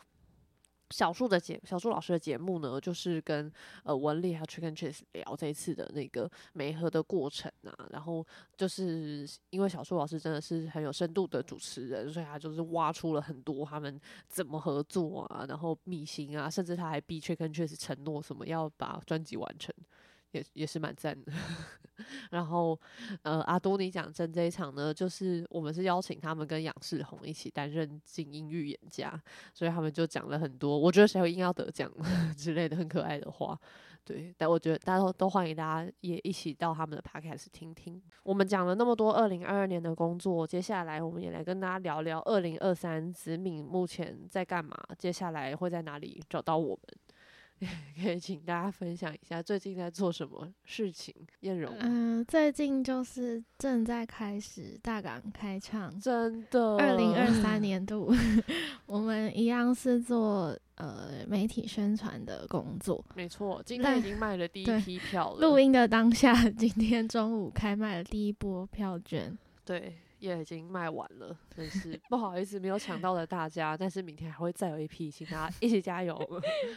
小树的节小树老师的节目呢，就是跟呃文丽还有 Chicken Chase 聊这一次的那个媒合的过程啊，然后就是因为小树老师真的是很有深度的主持人，所以他就是挖出了很多他们怎么合作啊，然后秘辛啊，甚至他还逼 Chicken Chase 承诺什么要把专辑完成，也也是蛮赞的。然后，呃，阿多尼讲真这一场呢，就是我们是邀请他们跟杨世宏一起担任精英预言家，所以他们就讲了很多，我觉得谁应该要得奖 之类的很可爱的话。对，但我觉得大家都都欢迎大家也一起到他们的 podcast 听听。我们讲了那么多二零二二年的工作，接下来我们也来跟大家聊聊二零二三子敏目前在干嘛，接下来会在哪里找到我们。可以请大家分享一下最近在做什么事情。燕荣，嗯、最近就是正在开始大港开唱，真的，二零二三年度，我们一样是做呃媒体宣传的工作。没错，今天已经卖了第一批票了。录音的当下，今天中午开卖了第一波票券。对，也已经卖完了，真是不好意思没有抢到的大家，但是明天还会再有一批，请大家一起加油。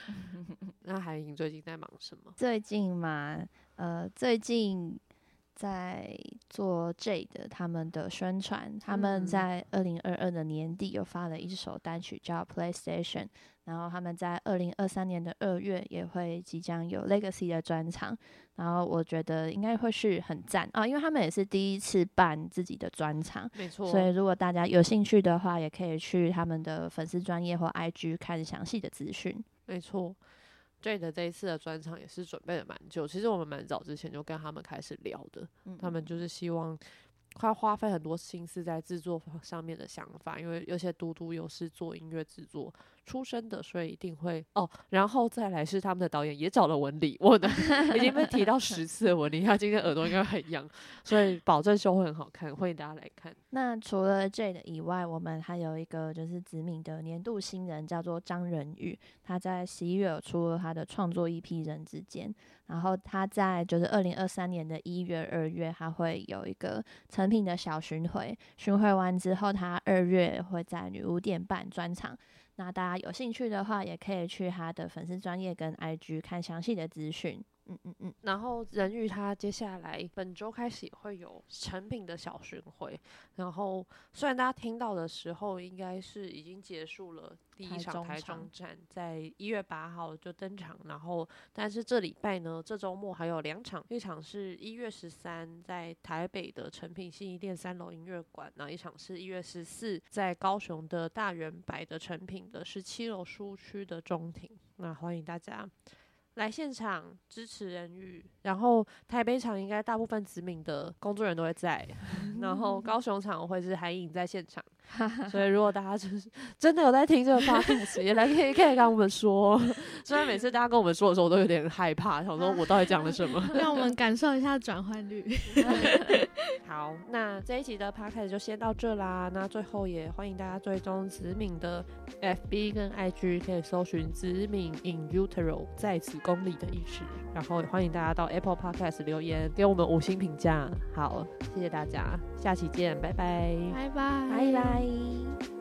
那海颖最近在忙什么？最近嘛，呃，最近在做 J 的他们的宣传，他们在二零二二的年底又发了一首单曲叫 PlayStation，然后他们在二零二三年的二月也会即将有 Legacy 的专场，然后我觉得应该会是很赞啊，因为他们也是第一次办自己的专场，没错，所以如果大家有兴趣的话，也可以去他们的粉丝专业或 IG 看详细的资讯。没错。Jade 这一次的专场也是准备的蛮久，其实我们蛮早之前就跟他们开始聊的，他们就是希望他花费很多心思在制作上面的想法，因为有些嘟嘟又是做音乐制作。出身的，所以一定会哦。然后再来是他们的导演也找了文理，我的已经被提到十次的文理，他今天耳朵应该很痒，所以保证秀会很好看，欢迎大家来看。那除了 Jade 以外，我们还有一个就是子敏的年度新人，叫做张仁宇，他在十一月有出了他的创作 EP《人之间》，然后他在就是二零二三年的一月、二月，他会有一个成品的小巡回，巡回完之后，他二月会在女巫店办专场。那大家有兴趣的话，也可以去他的粉丝专业跟 IG 看详细的资讯。嗯嗯嗯，然后人鱼他接下来本周开始也会有成品的小巡回，然后虽然大家听到的时候应该是已经结束了第一场台中站，在一月八号就登场，然后但是这礼拜呢，这周末还有两场，一场是一月十三在台北的成品信义店三楼音乐馆，那一场是一月十四在高雄的大圆白的成品的十七楼书区的中庭，那欢迎大家。来现场支持人鱼，然后台北场应该大部分子敏的工作人员都会在，然后 高雄场会是韩影在现场。所以，如果大家就是真的有在听这个 podcast，也来可以可以跟我们说。虽然每次大家跟我们说的时候，我都有点害怕，想说我到底讲了什么，让我们感受一下转换率。好，那这一集的 podcast 就先到这啦。那最后也欢迎大家追踪子敏的 FB 跟 IG，可以搜寻子敏 in utero 在子宫里的意识。然后也欢迎大家到 Apple Podcast 留言，给我们五星评价。好，谢谢大家，下期见，拜拜，拜拜，拜拜。